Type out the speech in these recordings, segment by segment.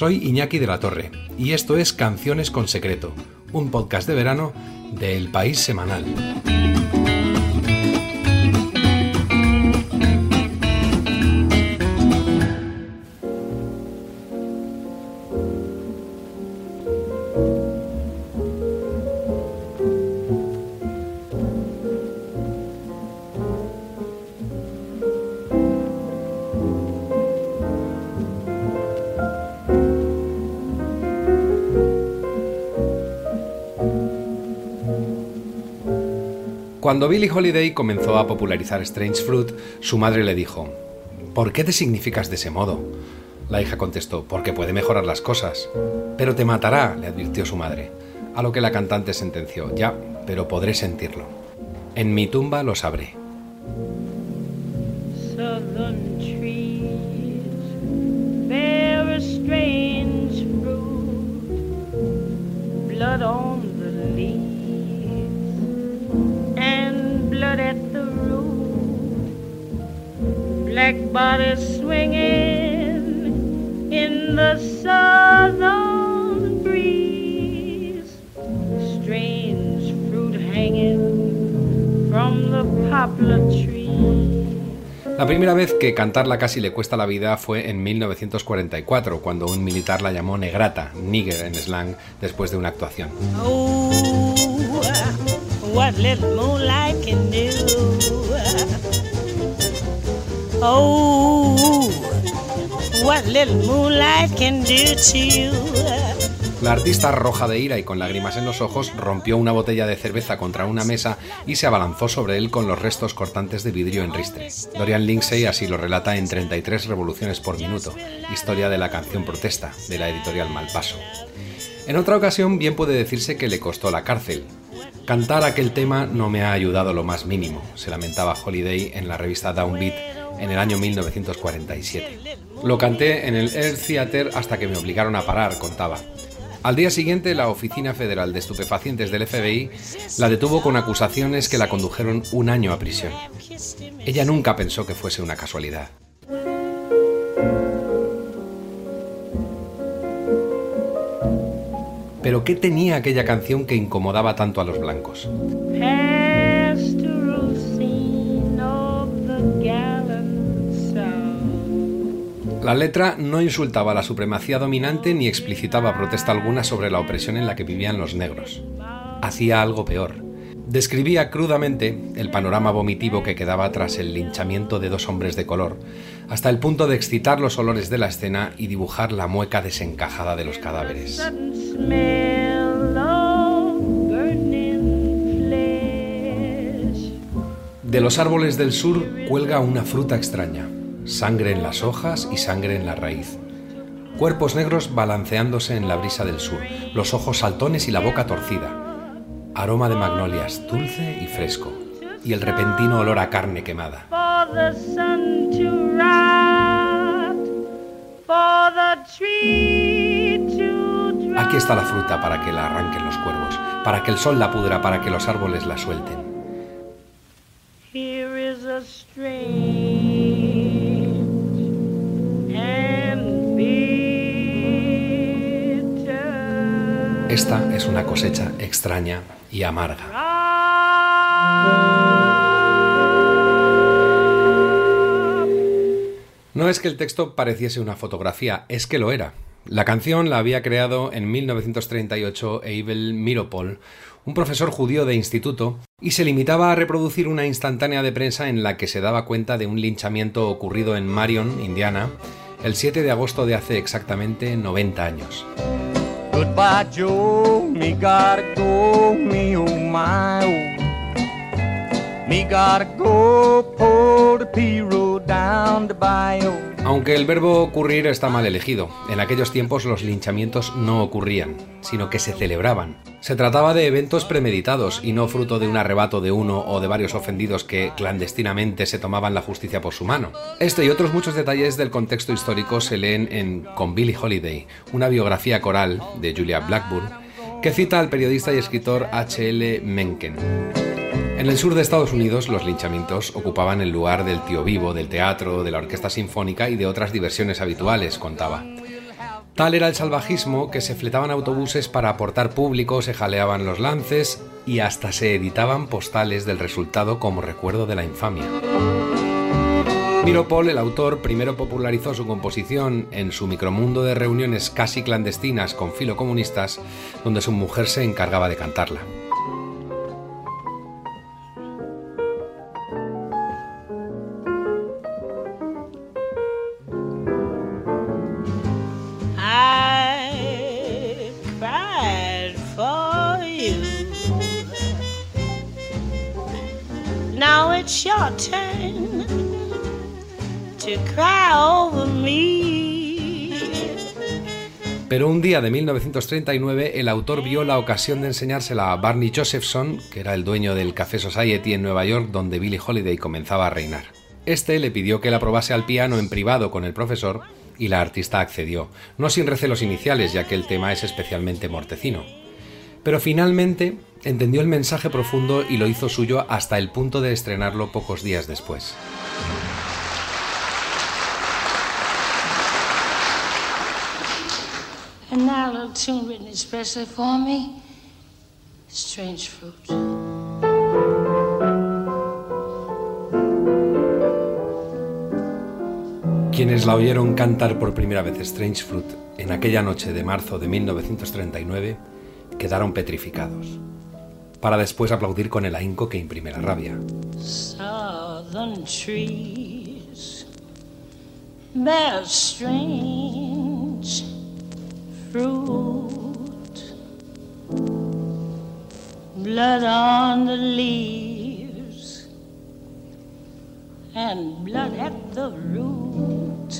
Soy Iñaki de la Torre y esto es Canciones con Secreto, un podcast de verano de El País Semanal. Cuando Billie Holiday comenzó a popularizar Strange Fruit, su madre le dijo, ¿Por qué te significas de ese modo? La hija contestó, porque puede mejorar las cosas. Pero te matará, le advirtió su madre. A lo que la cantante sentenció, ya, pero podré sentirlo. En mi tumba lo sabré. La primera vez que cantarla casi le cuesta la vida fue en 1944, cuando un militar la llamó negrata, nigger en slang, después de una actuación. Oh, Oh, what little moonlight can do to you. La artista roja de ira y con lágrimas en los ojos rompió una botella de cerveza contra una mesa y se abalanzó sobre él con los restos cortantes de vidrio en ristre. Dorian Lindsay así lo relata en 33 revoluciones por minuto, historia de la canción protesta, de la editorial Malpaso. En otra ocasión bien puede decirse que le costó la cárcel. Cantar aquel tema no me ha ayudado lo más mínimo, se lamentaba Holiday en la revista Downbeat en el año 1947. Lo canté en el Air Theater hasta que me obligaron a parar, contaba. Al día siguiente, la Oficina Federal de Estupefacientes del FBI la detuvo con acusaciones que la condujeron un año a prisión. Ella nunca pensó que fuese una casualidad. Pero ¿qué tenía aquella canción que incomodaba tanto a los blancos? La letra no insultaba a la supremacía dominante ni explicitaba protesta alguna sobre la opresión en la que vivían los negros. Hacía algo peor. Describía crudamente el panorama vomitivo que quedaba tras el linchamiento de dos hombres de color, hasta el punto de excitar los olores de la escena y dibujar la mueca desencajada de los cadáveres. De los árboles del sur cuelga una fruta extraña sangre en las hojas y sangre en la raíz. Cuerpos negros balanceándose en la brisa del sur, los ojos saltones y la boca torcida. Aroma de magnolias dulce y fresco, y el repentino olor a carne quemada. Aquí está la fruta para que la arranquen los cuervos, para que el sol la pudra, para que los árboles la suelten. Esta es una cosecha extraña y amarga. No es que el texto pareciese una fotografía, es que lo era. La canción la había creado en 1938 Abel Miropol, un profesor judío de instituto, y se limitaba a reproducir una instantánea de prensa en la que se daba cuenta de un linchamiento ocurrido en Marion, Indiana, el 7 de agosto de hace exactamente 90 años. Goodbye, Joe. Me gotta go, me oh my oh. Me gotta go, pull the P road down. Aunque el verbo ocurrir está mal elegido, en aquellos tiempos los linchamientos no ocurrían, sino que se celebraban. Se trataba de eventos premeditados y no fruto de un arrebato de uno o de varios ofendidos que clandestinamente se tomaban la justicia por su mano. Este y otros muchos detalles del contexto histórico se leen en Con Billie Holiday, una biografía coral de Julia Blackburn, que cita al periodista y escritor H.L. Mencken. En el sur de Estados Unidos, los linchamientos ocupaban el lugar del tío vivo, del teatro, de la orquesta sinfónica y de otras diversiones habituales, contaba. Tal era el salvajismo que se fletaban autobuses para aportar público, se jaleaban los lances y hasta se editaban postales del resultado como recuerdo de la infamia. Miropol, el autor, primero popularizó su composición en su micromundo de reuniones casi clandestinas con filocomunistas, donde su mujer se encargaba de cantarla. Pero un día de 1939 el autor vio la ocasión de enseñársela a Barney Josephson, que era el dueño del Café Society en Nueva York donde Billie Holiday comenzaba a reinar. Este le pidió que la probase al piano en privado con el profesor y la artista accedió, no sin recelos iniciales ya que el tema es especialmente mortecino. Pero finalmente entendió el mensaje profundo y lo hizo suyo hasta el punto de estrenarlo pocos días después. And now a little tune written especially for me. Strange fruit. Quienes la oyeron cantar por primera vez Strange Fruit en aquella noche de marzo de 1939 quedaron petrificados, para después aplaudir con el ahínco que imprime la rabia. Southern trees bear strange fruit. Blood on the leaves and blood at the root.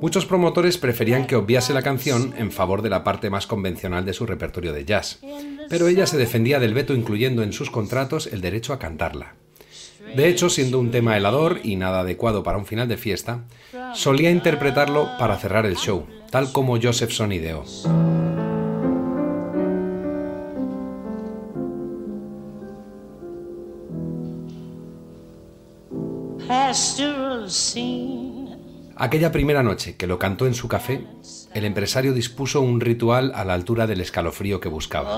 Muchos promotores preferían que obviase la canción en favor de la parte más convencional de su repertorio de jazz, pero ella se defendía del veto incluyendo en sus contratos el derecho a cantarla. De hecho, siendo un tema helador y nada adecuado para un final de fiesta, solía interpretarlo para cerrar el show, tal como Josephson ideó. Aquella primera noche que lo cantó en su café, el empresario dispuso un ritual a la altura del escalofrío que buscaba.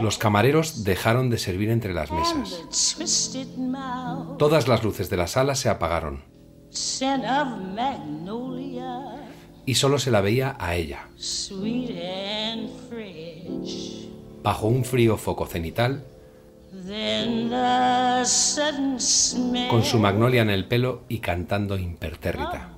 Los camareros dejaron de servir entre las mesas. Todas las luces de la sala se apagaron y solo se la veía a ella, bajo un frío foco cenital, con su magnolia en el pelo y cantando impertérrita.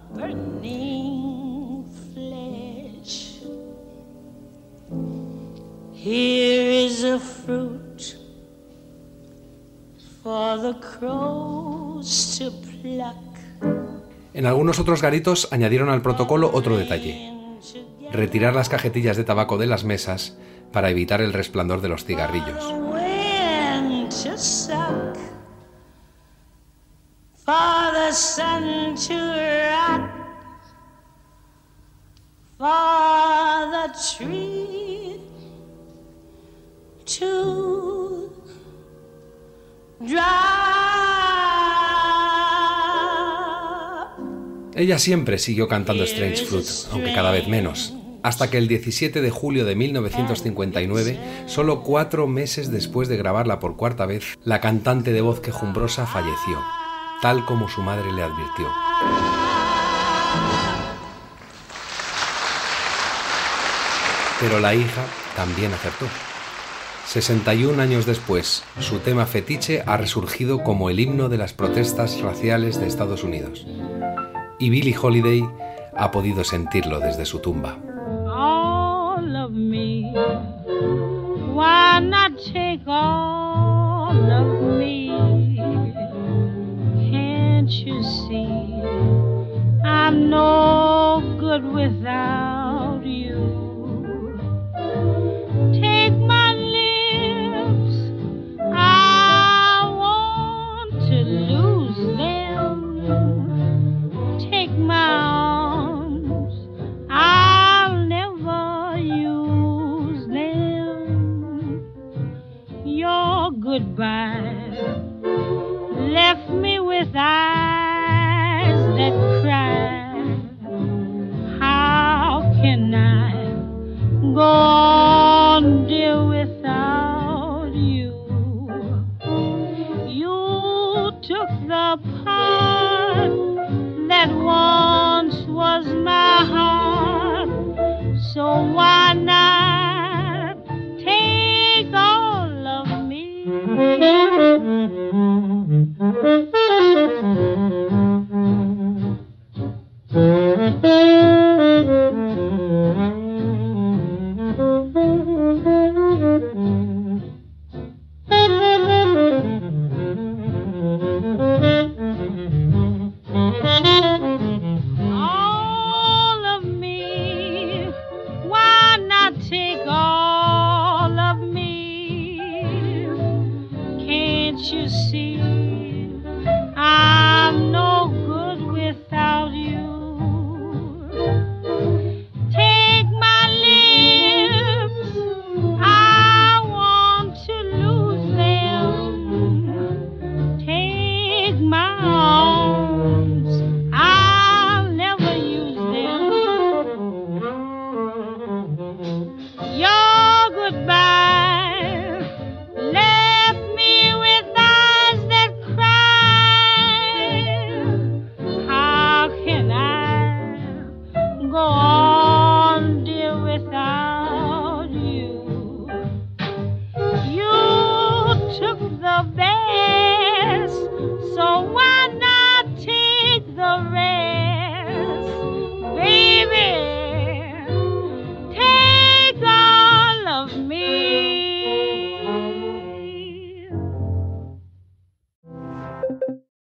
Here is a fruit for the crows to pluck. En algunos otros garitos añadieron al protocolo otro detalle, retirar las cajetillas de tabaco de las mesas para evitar el resplandor de los cigarrillos. For the sun to rot. For the tree to. Ella siempre siguió cantando Strange Fruit, aunque cada vez menos, hasta que el 17 de julio de 1959, solo cuatro meses después de grabarla por cuarta vez, la cantante de voz quejumbrosa falleció, tal como su madre le advirtió. Pero la hija también acertó. 61 años después, su tema fetiche ha resurgido como el himno de las protestas raciales de Estados Unidos. Y Billie Holiday ha podido sentirlo desde su tumba. all of me. All see? deal with